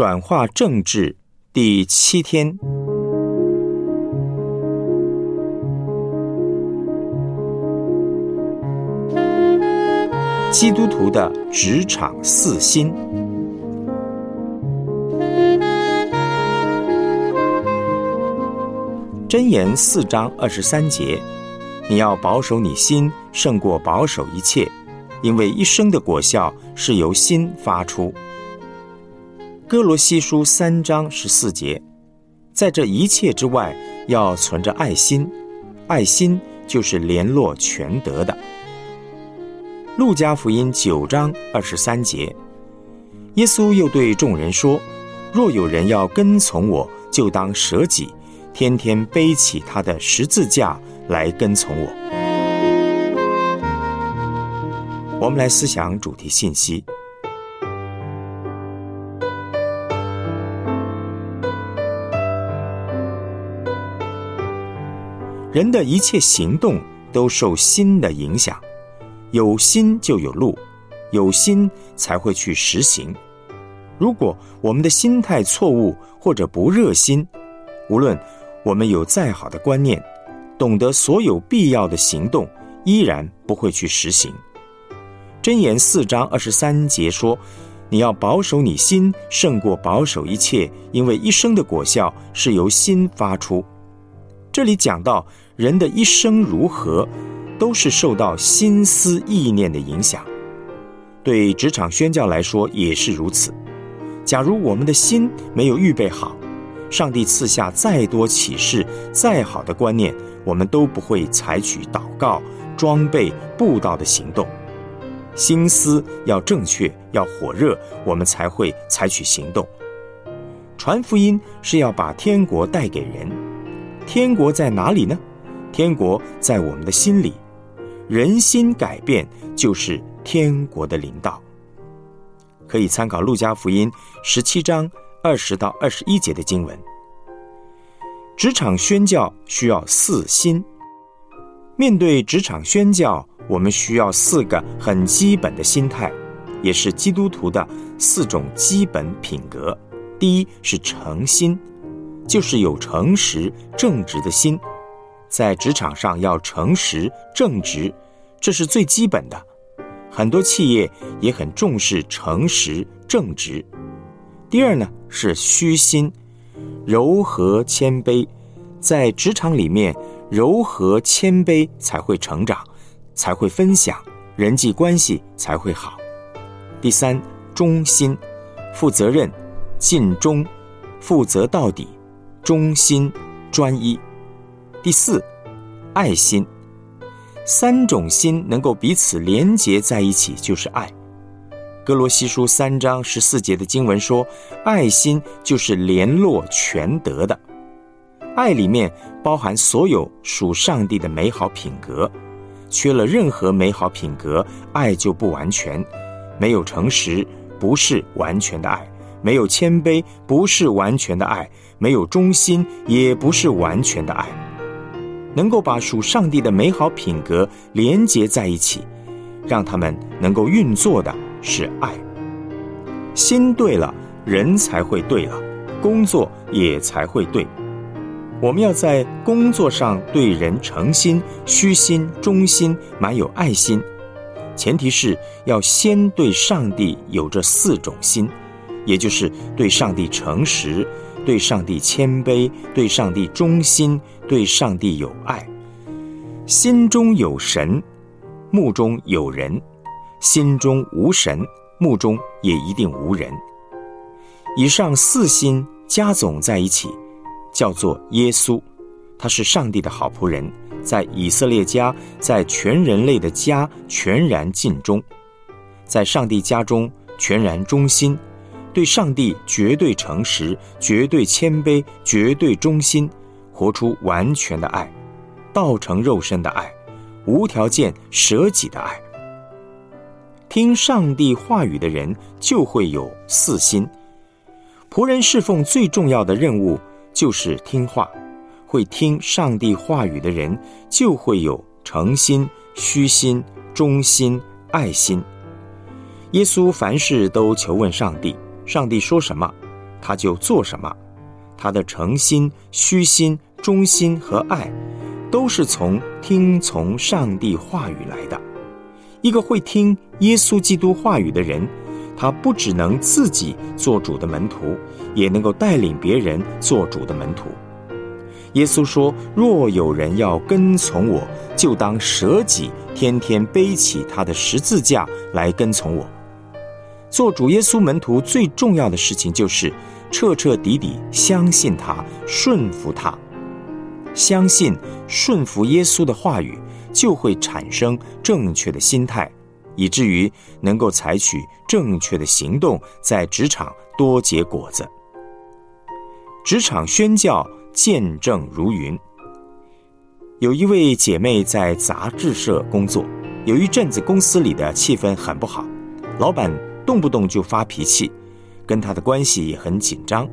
转化政治第七天，基督徒的职场四心。箴言四章二十三节，你要保守你心，胜过保守一切，因为一生的果效是由心发出。哥罗西书三章十四节，在这一切之外，要存着爱心，爱心就是联络全德的。路加福音九章二十三节，耶稣又对众人说：“若有人要跟从我，就当舍己，天天背起他的十字架来跟从我。”我们来思想主题信息。人的一切行动都受心的影响，有心就有路，有心才会去实行。如果我们的心态错误或者不热心，无论我们有再好的观念，懂得所有必要的行动，依然不会去实行。箴言四章二十三节说：“你要保守你心，胜过保守一切，因为一生的果效是由心发出。”这里讲到人的一生如何，都是受到心思意念的影响。对职场宣教来说也是如此。假如我们的心没有预备好，上帝赐下再多启示、再好的观念，我们都不会采取祷告、装备、布道的行动。心思要正确，要火热，我们才会采取行动。传福音是要把天国带给人。天国在哪里呢？天国在我们的心里。人心改变就是天国的领导。可以参考《路加福音》十七章二十到二十一节的经文。职场宣教需要四心。面对职场宣教，我们需要四个很基本的心态，也是基督徒的四种基本品格。第一是诚心。就是有诚实正直的心，在职场上要诚实正直，这是最基本的。很多企业也很重视诚实正直。第二呢是虚心、柔和谦卑，在职场里面柔和谦卑才会成长，才会分享，人际关系才会好。第三忠心、负责任、尽忠、负责到底。忠心、专一。第四，爱心。三种心能够彼此连结在一起，就是爱。哥罗西书三章十四节的经文说：“爱心就是联络全德的。爱里面包含所有属上帝的美好品格，缺了任何美好品格，爱就不完全。没有诚实，不是完全的爱。”没有谦卑，不是完全的爱；没有忠心，也不是完全的爱。能够把属上帝的美好品格连结在一起，让他们能够运作的是爱。心对了，人才会对了，工作也才会对。我们要在工作上对人诚心、虚心、忠心，满有爱心。前提是要先对上帝有这四种心。也就是对上帝诚实，对上帝谦卑，对上帝忠心，对上帝有爱。心中有神，目中有人；心中无神，目中也一定无人。以上四心加总在一起，叫做耶稣。他是上帝的好仆人，在以色列家，在全人类的家全然尽忠，在上帝家中全然忠心。对上帝绝对诚实，绝对谦卑，绝对忠心，活出完全的爱，道成肉身的爱，无条件舍己的爱。听上帝话语的人就会有四心。仆人侍奉最重要的任务就是听话，会听上帝话语的人就会有诚心、虚心、忠心、爱心。耶稣凡事都求问上帝。上帝说什么，他就做什么。他的诚心、虚心、忠心和爱，都是从听从上帝话语来的。一个会听耶稣基督话语的人，他不只能自己做主的门徒，也能够带领别人做主的门徒。耶稣说：“若有人要跟从我，就当舍己，天天背起他的十字架来跟从我。”做主耶稣门徒最重要的事情就是。彻彻底底相信他，顺服他，相信顺服耶稣的话语，就会产生正确的心态，以至于能够采取正确的行动，在职场多结果子。职场宣教见证如云。有一位姐妹在杂志社工作，有一阵子公司里的气氛很不好，老板动不动就发脾气。跟他的关系也很紧张。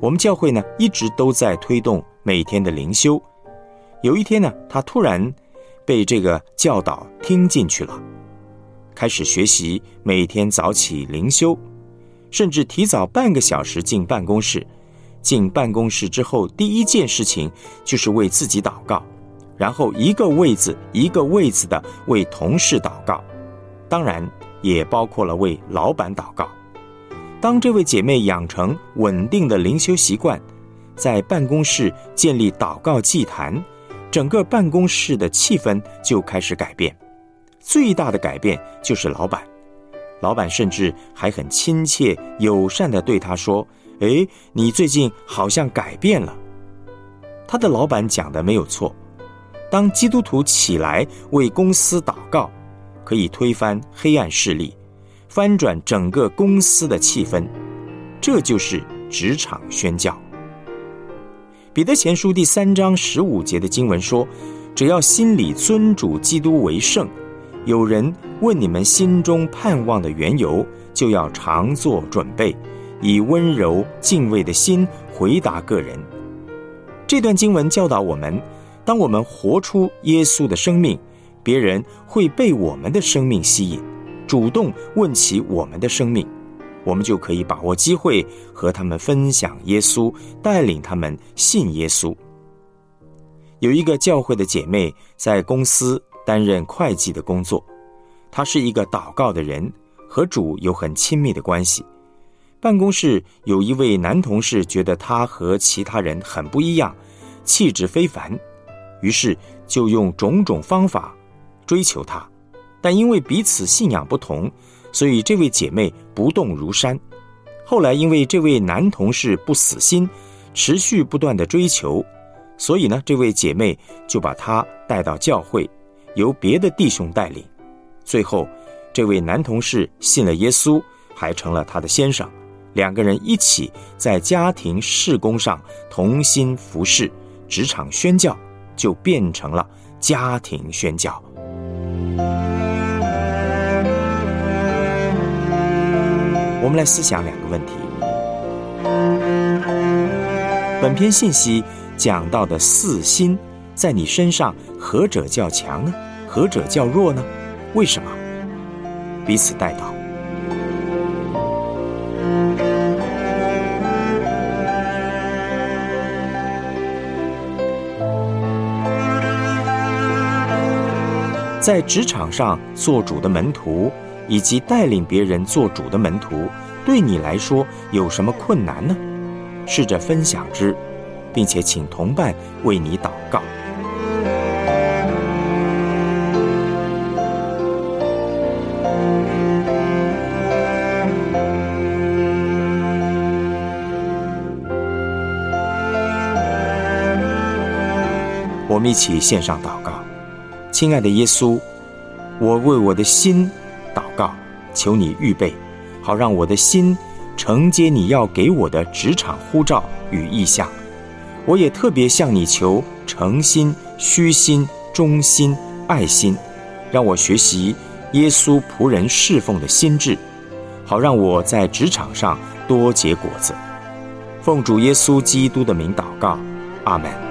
我们教会呢一直都在推动每天的灵修。有一天呢，他突然被这个教导听进去了，开始学习每天早起灵修，甚至提早半个小时进办公室。进办公室之后，第一件事情就是为自己祷告，然后一个位子一个位子的为同事祷告，当然也包括了为老板祷告。当这位姐妹养成稳定的灵修习惯，在办公室建立祷告祭坛，整个办公室的气氛就开始改变。最大的改变就是老板，老板甚至还很亲切友善地对她说：“哎，你最近好像改变了。”他的老板讲的没有错，当基督徒起来为公司祷告，可以推翻黑暗势力。翻转整个公司的气氛，这就是职场宣教。彼得前书第三章十五节的经文说：“只要心里尊主基督为圣，有人问你们心中盼望的缘由，就要常做准备，以温柔敬畏的心回答个人。”这段经文教导我们：当我们活出耶稣的生命，别人会被我们的生命吸引。主动问起我们的生命，我们就可以把握机会和他们分享耶稣，带领他们信耶稣。有一个教会的姐妹在公司担任会计的工作，她是一个祷告的人，和主有很亲密的关系。办公室有一位男同事觉得她和其他人很不一样，气质非凡，于是就用种种方法追求她。但因为彼此信仰不同，所以这位姐妹不动如山。后来因为这位男同事不死心，持续不断的追求，所以呢，这位姐妹就把他带到教会，由别的弟兄带领。最后，这位男同事信了耶稣，还成了他的先生。两个人一起在家庭事工上同心服侍，职场宣教就变成了家庭宣教。我们来思想两个问题。本篇信息讲到的四心，在你身上何者较强呢？何者较弱呢？为什么？彼此带到。在职场上做主的门徒。以及带领别人做主的门徒，对你来说有什么困难呢？试着分享之，并且请同伴为你祷告。我们一起献上祷告，亲爱的耶稣，我为我的心。告求你预备，好让我的心承接你要给我的职场呼召与意向。我也特别向你求诚心、虚心、忠心、爱心，让我学习耶稣仆人侍奉的心智，好让我在职场上多结果子。奉主耶稣基督的名祷告，阿门。